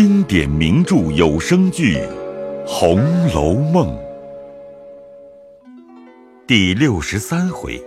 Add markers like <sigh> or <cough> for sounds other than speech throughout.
经典名著有声剧《红楼梦》第六十三回：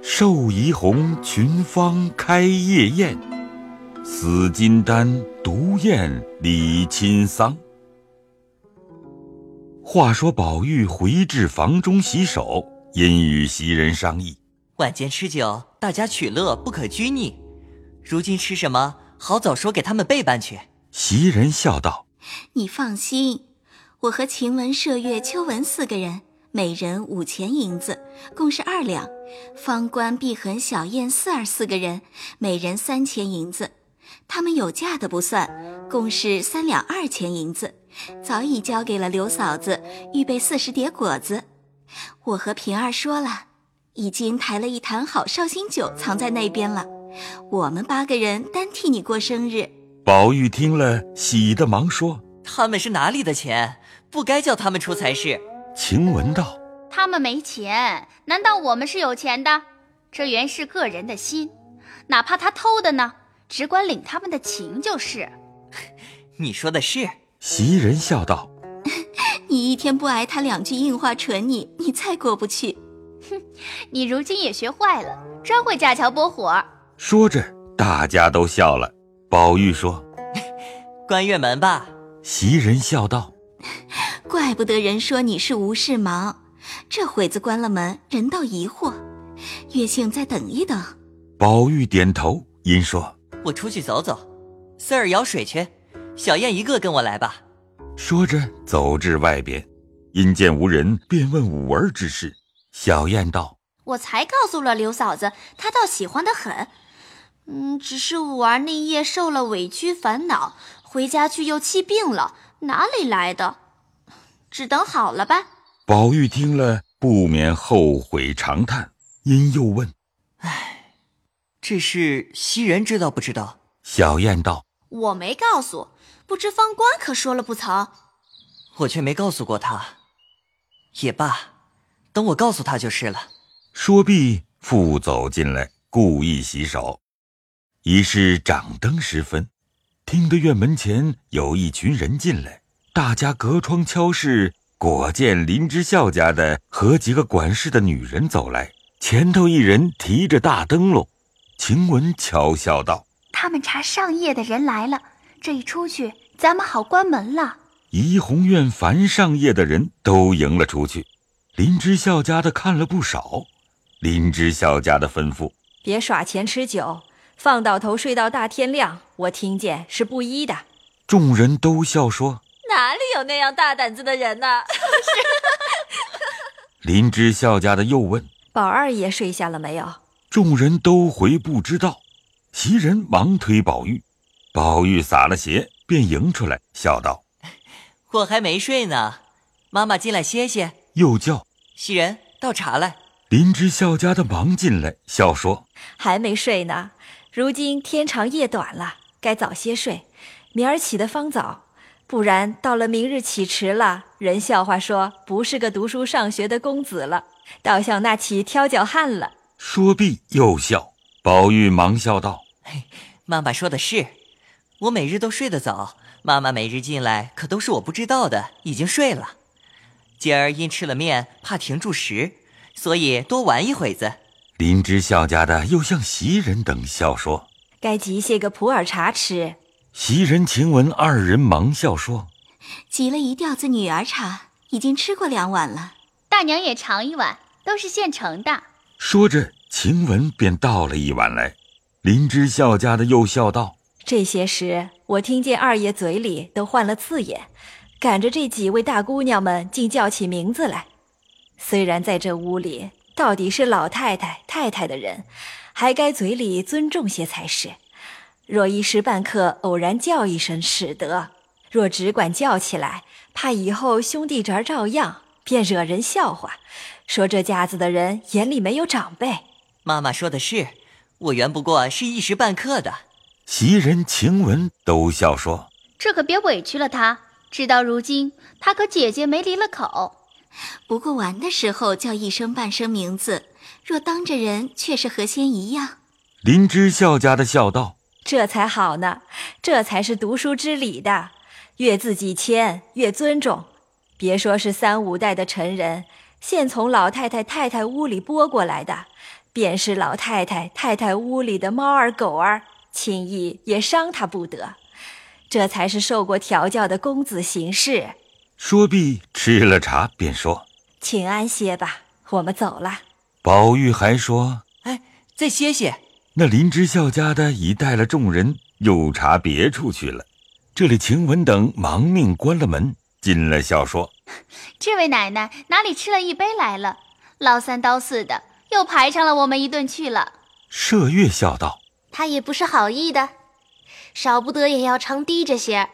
寿怡红群芳开夜宴，死金丹独宴李亲丧。话说宝玉回至房中洗手，因与袭人商议：晚间吃酒，大家取乐，不可拘泥。如今吃什么？好早说给他们备办去。袭人笑道：“你放心，我和晴雯、麝月、秋纹四个人，每人五钱银子，共是二两；方官、碧痕、小燕四儿四个人，每人三钱银子。他们有价的不算，共是三两二钱银子。早已交给了刘嫂子，预备四十碟果子。我和平儿说了，已经抬了一坛好绍兴酒藏在那边了。我们八个人单替你过生日。”宝玉听了，喜的忙说：“他们是哪里的钱？不该叫他们出才是。”晴雯道：“他们没钱，难道我们是有钱的？这原是个人的心，哪怕他偷的呢？只管领他们的情就是。<laughs> ”你说的是。袭人笑道：<laughs> “你一天不挨他两句硬话蠢你，你再过不去。哼，<laughs> 你如今也学坏了，专会架桥拨火。”说着，大家都笑了。宝玉说：“关院门吧。”袭人笑道：“怪不得人说你是无事忙，这会子关了门，人倒疑惑。月庆再等一等。”宝玉点头，因说：“我出去走走。四儿舀水去，小燕一个跟我来吧。”说着走至外边，因见无人，便问五儿之事。小燕道：“我才告诉了刘嫂子，她倒喜欢的很。”嗯，只是五儿那夜受了委屈烦恼，回家去又气病了，哪里来的？只等好了吧。宝玉听了，不免后悔长叹，因又问：“唉，这事袭人知道不知道？”小燕道：“我没告诉，不知方官可说了不曾？我却没告诉过他。也罢，等我告诉他就是了。”说毕，复走进来，故意洗手。已是掌灯时分，听得院门前有一群人进来，大家隔窗敲视，果见林之孝家的和几个管事的女人走来，前头一人提着大灯笼。晴雯悄笑道：“他们查上夜的人来了，这一出去，咱们好关门了。”怡红院凡上夜的人都迎了出去。林之孝家的看了不少，林之孝家的吩咐：“别耍钱吃酒。”放倒头睡到大天亮，我听见是不依的。众人都笑说：“哪里有那样大胆子的人呢？” <laughs> 林之孝家的又问：“宝二爷睡下了没有？”众人都回不知道。袭人忙推宝玉，宝玉撒了鞋，便迎出来，笑道：“ <laughs> 我还没睡呢，妈妈进来歇歇。”又叫袭人倒茶来。林之孝家的忙进来，笑说：“还没睡呢。”如今天长夜短了，该早些睡，明儿起得方早，不然到了明日起迟了，人笑话说不是个读书上学的公子了，倒像那起挑脚汉了。说毕又笑，宝玉忙笑道：“嘿，妈妈说的是，我每日都睡得早，妈妈每日进来可都是我不知道的，已经睡了。今儿因吃了面，怕停住食，所以多玩一会子。”林之孝家的又向袭人等笑说：“该急些个普洱茶吃。”袭人、晴雯二人忙笑说：“急了一吊子女儿茶，已经吃过两碗了。大娘也尝一碗，都是现成的。”说着，晴雯便倒了一碗来。林之孝家的又笑道：“这些时，我听见二爷嘴里都换了字眼，赶着这几位大姑娘们竟叫起名字来。虽然在这屋里。”到底是老太太、太太的人，还该嘴里尊重些才是。若一时半刻偶然叫一声，使得；若只管叫起来，怕以后兄弟侄儿照样，便惹人笑话，说这家子的人眼里没有长辈。妈妈说的是，我原不过是一时半刻的。袭人、晴雯都笑说：“这可别委屈了他。直到如今，他和姐姐没离了口。”不过玩的时候叫一声半声名字，若当着人却是和仙一样。林之孝家的孝道：“这才好呢，这才是读书之礼的，越自己谦，越尊重。别说是三五代的臣人，现从老太太太太屋里拨过来的，便是老太太太太屋里的猫儿狗儿，轻易也伤他不得。这才是受过调教的公子行事。说毕，吃了茶，便说：“请安歇吧，我们走了。”宝玉还说：“哎，再歇歇。”那林之孝家的已带了众人又查别处去了。这里晴雯等忙命关了门。进来笑说：“ <laughs> 这位奶奶哪里吃了一杯来了？老三刀四的又排上了我们一顿去了。”麝月笑道：“她也不是好意的，少不得也要常低着些，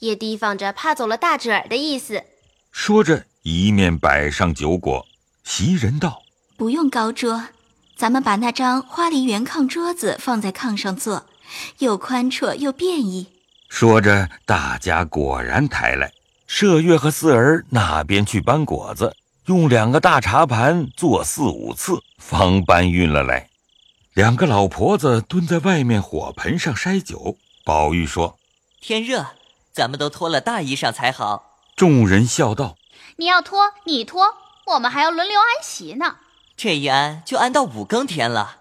也提防着怕走了大褶儿的意思。”说着，一面摆上酒果。袭人道：“不用高桌，咱们把那张花梨圆炕桌子放在炕上坐，又宽绰又便宜。”说着，大家果然抬来。麝月和四儿那边去搬果子，用两个大茶盘做四五次，方搬运了来。两个老婆子蹲在外面火盆上筛酒。宝玉说：“天热，咱们都脱了大衣裳才好。”众人笑道：“你要脱，你脱，我们还要轮流安席呢。这一安就安到五更天了。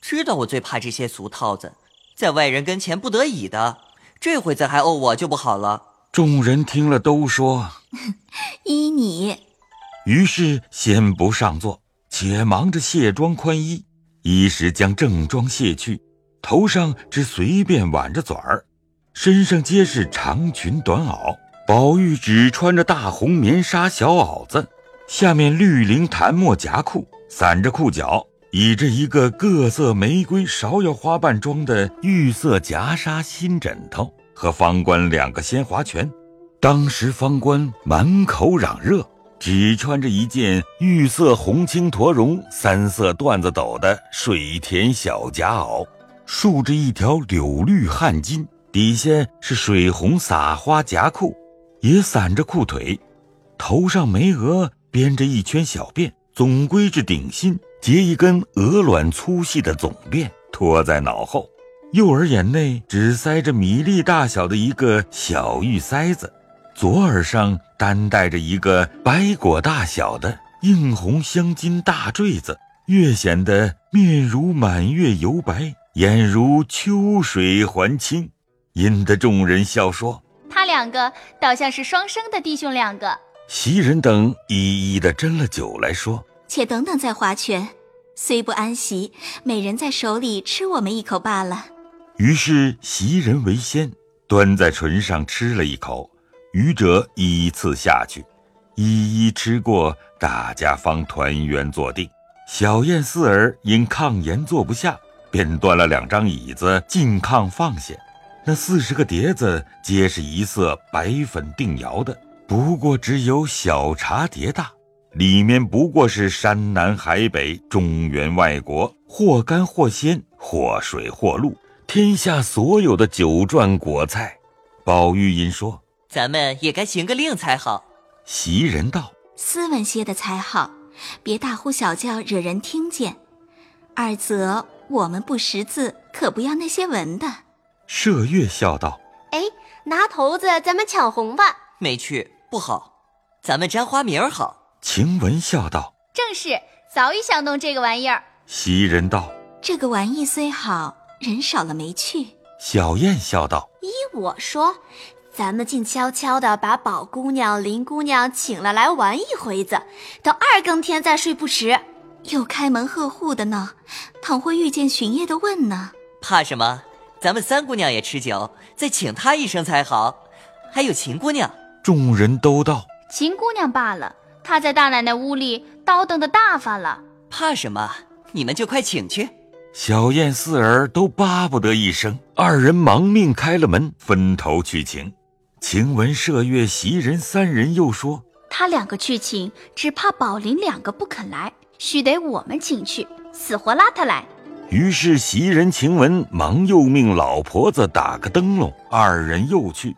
知道我最怕这些俗套子，在外人跟前不得已的，这回子还怄我就不好了。”众人听了都说：“ <laughs> 依你。”于是先不上座，且忙着卸妆宽衣。一时将正装卸去，头上只随便挽着嘴儿，身上皆是长裙短袄。宝玉只穿着大红棉纱小袄子，下面绿绫檀墨夹裤，散着裤脚，倚着一个各色玫瑰芍药花瓣装的玉色夹纱新枕头。和方官两个先划拳，当时方官满口嚷热，只穿着一件玉色红青驼绒三色缎子斗的水田小夹袄，竖着一条柳绿汗巾，底下是水红撒花夹裤，也散着裤腿，头上眉额编着一圈小辫，总归至顶心，结一根鹅卵粗细的总辫，托在脑后。右耳眼内只塞着米粒大小的一个小玉塞子，左耳上单戴着一个白果大小的映红镶金大坠子，越显得面如满月油白，眼如秋水还清，引得众人笑说：“他两个倒像是双生的弟兄两个。”袭人等一一的斟了酒来说：“且等等再划拳，虽不安席，每人在手里吃我们一口罢了。”于是袭人为先，端在唇上吃了一口，余者依次下去，一一吃过，大家方团圆坐定。小燕、四儿因炕沿坐不下，便端了两张椅子进炕放下。那四十个碟子皆是一色白粉定窑的，不过只有小茶碟大，里面不过是山南海北、中原外国，或干或鲜，或水或露。天下所有的酒馔果菜，宝玉因说：“咱们也该行个令才好。”袭人道：“斯文些的才好，别大呼小叫，惹人听见。二则我们不识字，可不要那些文的。”麝月笑道：“哎，拿头子，咱们抢红吧。”没趣不好，咱们沾花名好。晴雯笑道：“正是，早已想弄这个玩意儿。”袭人道：“这个玩意虽好。”人少了没趣，小燕笑道：“依我说，咱们静悄悄的把宝姑娘、林姑娘请了来玩一回子，等二更天再睡不迟。又开门贺户的呢，倘或遇见巡夜的问呢？怕什么？咱们三姑娘也吃酒，再请她一声才好。还有秦姑娘。”众人都道：“秦姑娘罢了，她在大奶奶屋里叨叨的大发了。怕什么？你们就快请去。”小燕、四儿都巴不得一声，二人忙命开了门，分头去请。晴雯、麝月、袭人三人又说：“他两个去请，只怕宝林两个不肯来，须得我们请去，死活拉他来。”于是袭人、晴雯忙又命老婆子打个灯笼，二人又去。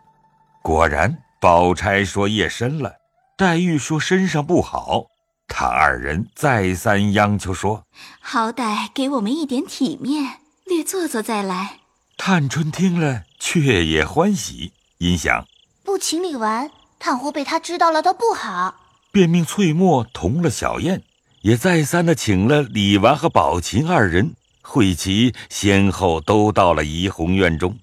果然，宝钗说夜深了，黛玉说身上不好。他二人再三央求说：“好歹给我们一点体面，略坐坐再来。”探春听了，却也欢喜，因想不请李纨，倘或被他知道了，倒不好。便命翠墨同了小燕，也再三的请了李纨和宝琴二人，会齐先后都到了怡红院中。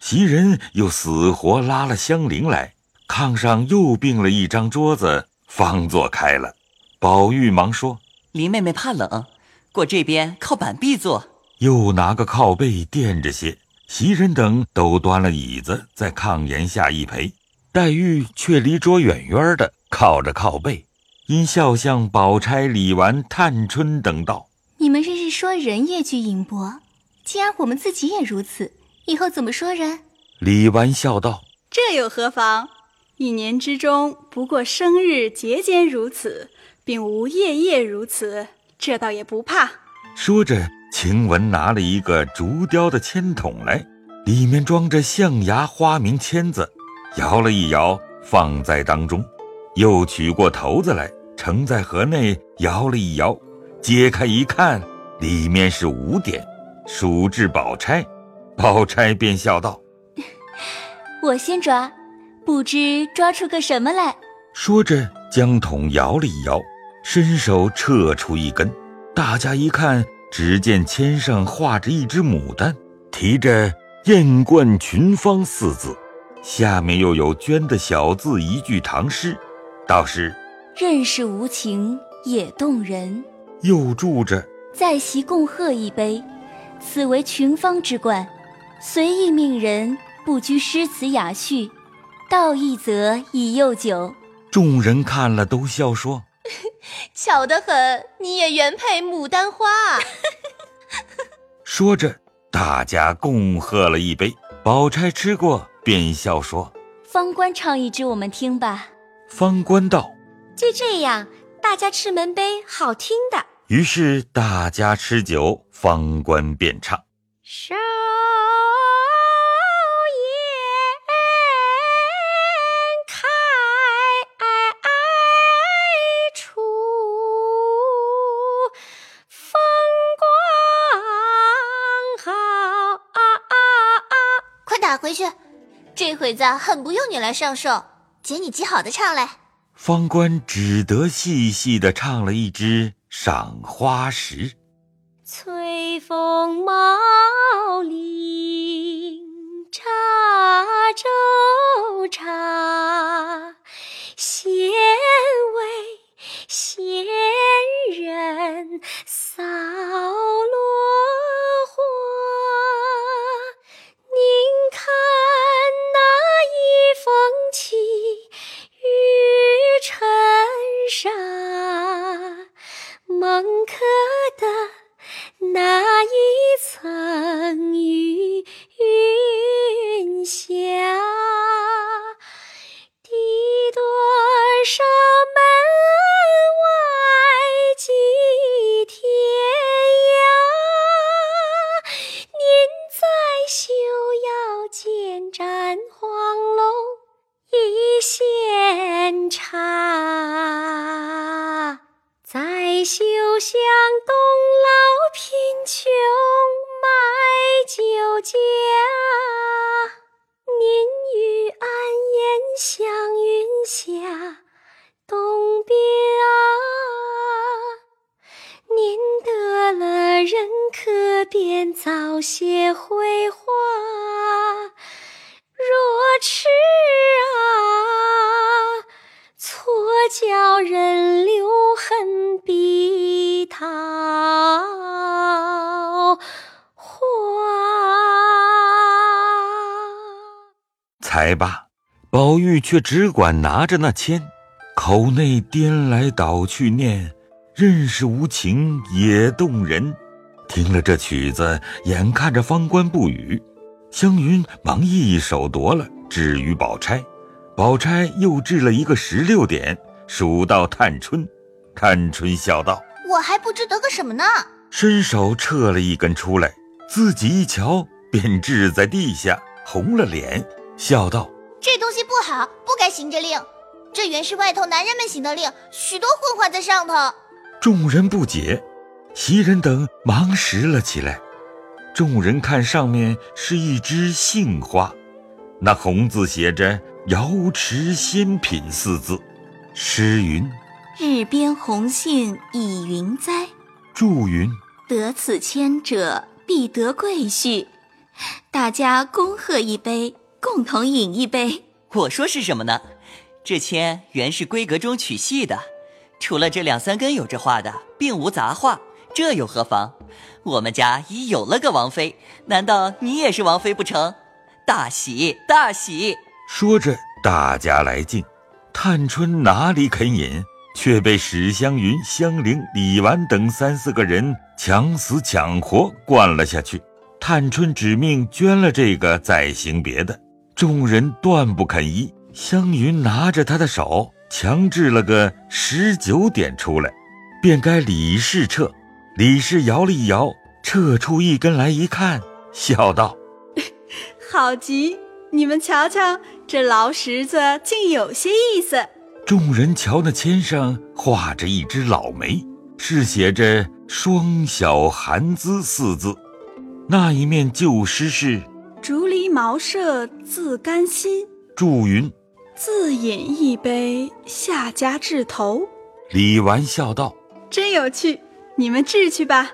袭人又死活拉了香菱来，炕上又并了一张桌子，方坐开了。宝玉忙说：“林妹妹怕冷，过这边靠板壁坐。”又拿个靠背垫着些。袭人等都端了椅子在炕沿下一陪，黛玉却离桌远远的靠着靠背，因笑向宝钗、李纨、探春等道：“你们日日说人越具淫博，既然我们自己也如此，以后怎么说人？”李纨笑道：“这又何妨？一年之中不过生日节间如此，并无夜夜如此，这倒也不怕。”说着。晴雯拿了一个竹雕的签筒来，里面装着象牙花名签子，摇了一摇，放在当中，又取过头子来，盛在盒内，摇了一摇，揭开一看，里面是五点，数至宝钗，宝钗便笑道：“ <laughs> 我先抓，不知抓出个什么来。”说着，将桶摇了一摇，伸手撤出一根，大家一看。只见签上画着一只牡丹，提着“艳冠群芳”四字，下面又有娟的小字一句唐诗，道是“任是无情也动人”，又注着“在席共贺一杯，此为群芳之冠，随意命人不拘诗词雅序，道一则以诱酒。”众人看了都笑说。<laughs> 巧得很，你也原配牡丹花。<laughs> 说着，大家共喝了一杯。宝钗吃过，便笑说：“方官唱一支，我们听吧。”方官道：“就这样，大家吃门杯，好听的。”于是大家吃酒，方官便唱：“少。”回去，这回子很不用你来上手，姐你极好的唱来。方官只得细细的唱了一支《赏花时》。翠峰茂林看黄龙一线茶，在修乡东老贫穷买酒家。您与安言相云霞东边啊，您得了人可便早些回话。花。才罢，宝玉却只管拿着那签，口内颠来倒去念：“任是无情也动人。”听了这曲子，眼看着方官不语，湘云忙一手夺了，置于宝钗。宝钗又掷了一个十六点，数到探春。探春笑道：“我还不知得个什么呢。”伸手撤了一根出来，自己一瞧，便掷在地下，红了脸，笑道：“这东西不好，不该行这令。这原是外头男人们行的令，许多混话在上头。”众人不解。袭人等忙拾了起来，众人看上面是一枝杏花，那红字写着“瑶池仙品”四字。诗云：“日边红杏倚云栽。”祝云：“得此签者必得贵婿。”大家恭贺一杯，共同饮一杯。我说是什么呢？这签原是闺阁中取戏的，除了这两三根有这画的，并无杂画，这又何妨？我们家已有了个王妃，难道你也是王妃不成？大喜大喜！说着，大家来敬。探春哪里肯饮，却被史湘云、香菱、李纨等三四个人抢死抢活灌了下去。探春指命捐了这个，再行别的。众人断不肯依。湘云拿着他的手，强制了个十九点出来，便该李氏撤。李氏摇了一摇，撤出一根来，一看，笑道：“好极！你们瞧瞧，这劳什子竟有些意思。”众人瞧那签上画着一只老梅，是写着“双小寒姿”四字。那一面旧诗是：“竹篱茅舍自甘心。”祝云：“自饮一杯，下家至头。”李纨笑道：“真有趣。”你们治去吧，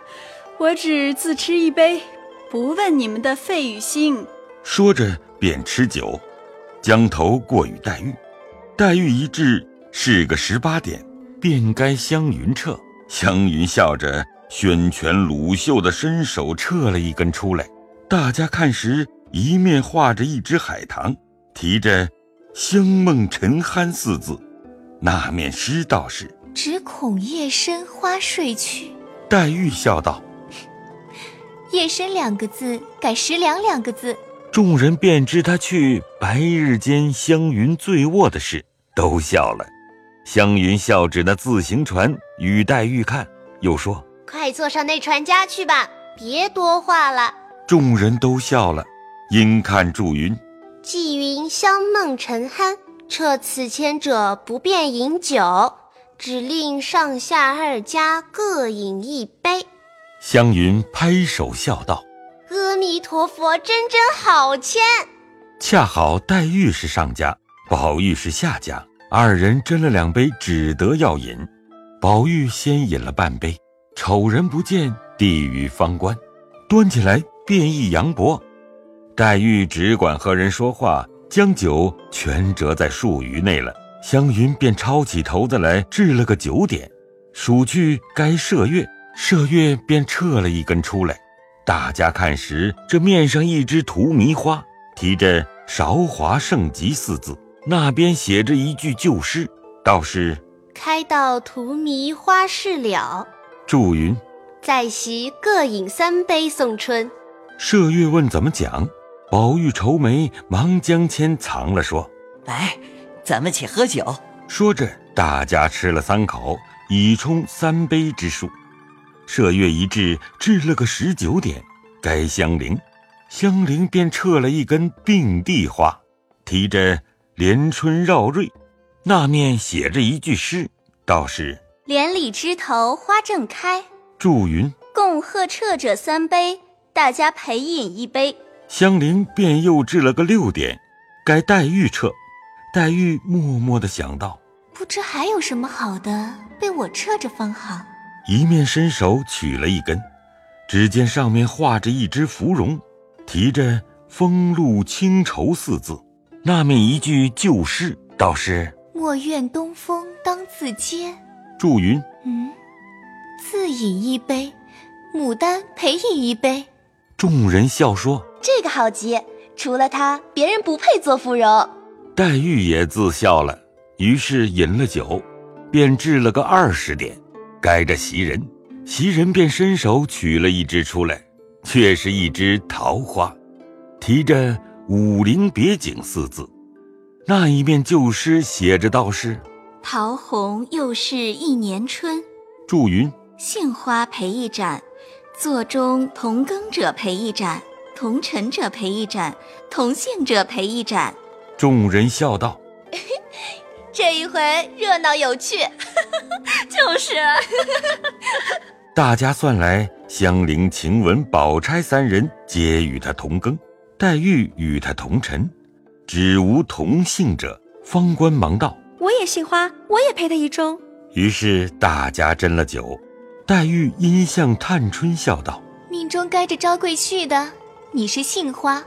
我只自吃一杯，不问你们的肺与心。说着便吃酒，将头过与黛玉。黛玉一掷是个十八点，便该湘云撤。湘云笑着宣拳鲁袖的伸手撤了一根出来。大家看时，一面画着一只海棠，提着“香梦沉酣”四字，那面诗道是。只恐夜深花睡去。黛玉笑道：“夜深两个字改十两两个字。”众人便知他去白日间湘云醉卧的事，都笑了。湘云笑指那自行船与黛玉看，又说：“快坐上那船家去吧，别多话了。”众人都笑了，因看祝云：“既云香梦沉酣，撤此签者不便饮酒。”只令上下二家各饮一杯。湘云拍手笑道：“阿弥陀佛，真真好签。”恰好黛玉是上家，宝玉是下家，二人斟了两杯，只得要饮。宝玉先饮了半杯，丑人不见，地狱方官，端起来便一扬脖。黛玉只管和人说话，将酒全折在漱盂内了。湘云便抄起头子来，掷了个九点，数去该麝月，麝月便撤了一根出来。大家看时，这面上一只荼蘼花，提着“韶华盛极”四字，那边写着一句旧诗，道是：“开到荼蘼花事了。”祝云：“在席各饮三杯送春。”麝月问怎么讲，宝玉愁眉，忙将签藏了，说：“来。”咱们且喝酒。说着，大家吃了三口，以充三杯之数。麝月一掷，掷了个十九点，该香菱。香菱便撤了一根并蒂花，提着“连春绕瑞”，那面写着一句诗，道是：“连理枝头花正开。”祝云：“共贺撤者三杯，大家陪饮一杯。”香菱便又掷了个六点，该黛玉撤。黛玉默默的想到：“不知还有什么好的，被我撤着方好。”一面伸手取了一根，只见上面画着一只芙蓉，提着“风露清愁”四字。那面一句旧诗，倒是：“莫怨东风当自嗟。”祝云：“嗯，自饮一杯，牡丹陪饮一杯。”众人笑说：“这个好极，除了他，别人不配做芙蓉。”黛玉也自笑了，于是饮了酒，便掷了个二十点，该着袭人。袭人便伸手取了一只出来，却是一枝桃花，提着“武陵别景”四字。那一面旧诗写着道是：“桃红又是一年春。”祝云：“杏花陪一盏，座中同耕者陪一盏，同尘者陪一盏，同姓者陪一盏。”众人笑道：“ <laughs> 这一回热闹有趣，<laughs> 就是。”大家算来，香菱、晴雯、宝钗三人皆与他同庚，黛玉与他同辰，只无同姓者。方官忙道：“我也姓花，我也陪他一盅。”于是大家斟了酒。黛玉因向探春笑道：“命中该着招贵婿的，你是杏花，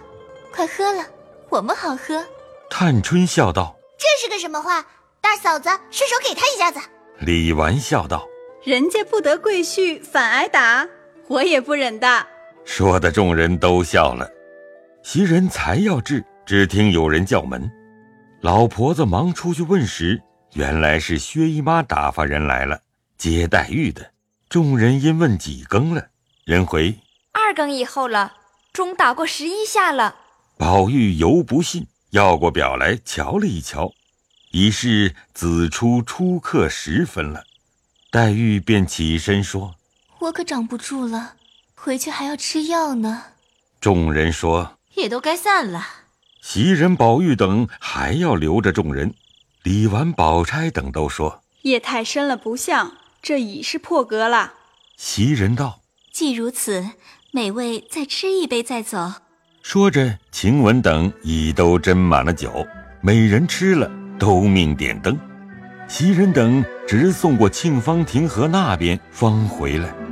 快喝了，我们好喝。”探春笑道：“这是个什么话？大嫂子，伸手给他一下子。”李纨笑道。人家不得贵婿反挨打，我也不忍的。说的众人都笑了。袭人才要至，只听有人叫门，老婆子忙出去问时，原来是薛姨妈打发人来了，接黛玉的。众人因问几更了，人回二更以后了，钟打过十一下了。宝玉犹不信，要过表来瞧了一瞧，已是子初初刻时分了。黛玉便起身说：“我可长不住了，回去还要吃药呢。”众人说：“也都该散了。”袭人、宝玉等还要留着众人。李纨、宝钗等都说：“夜太深了，不像，这已是破格了。”袭人道：“既如此，每位再吃一杯再走。”说着，晴雯等已都斟满了酒，每人吃了，都命点灯。袭人等直送过沁芳亭河那边，方回来。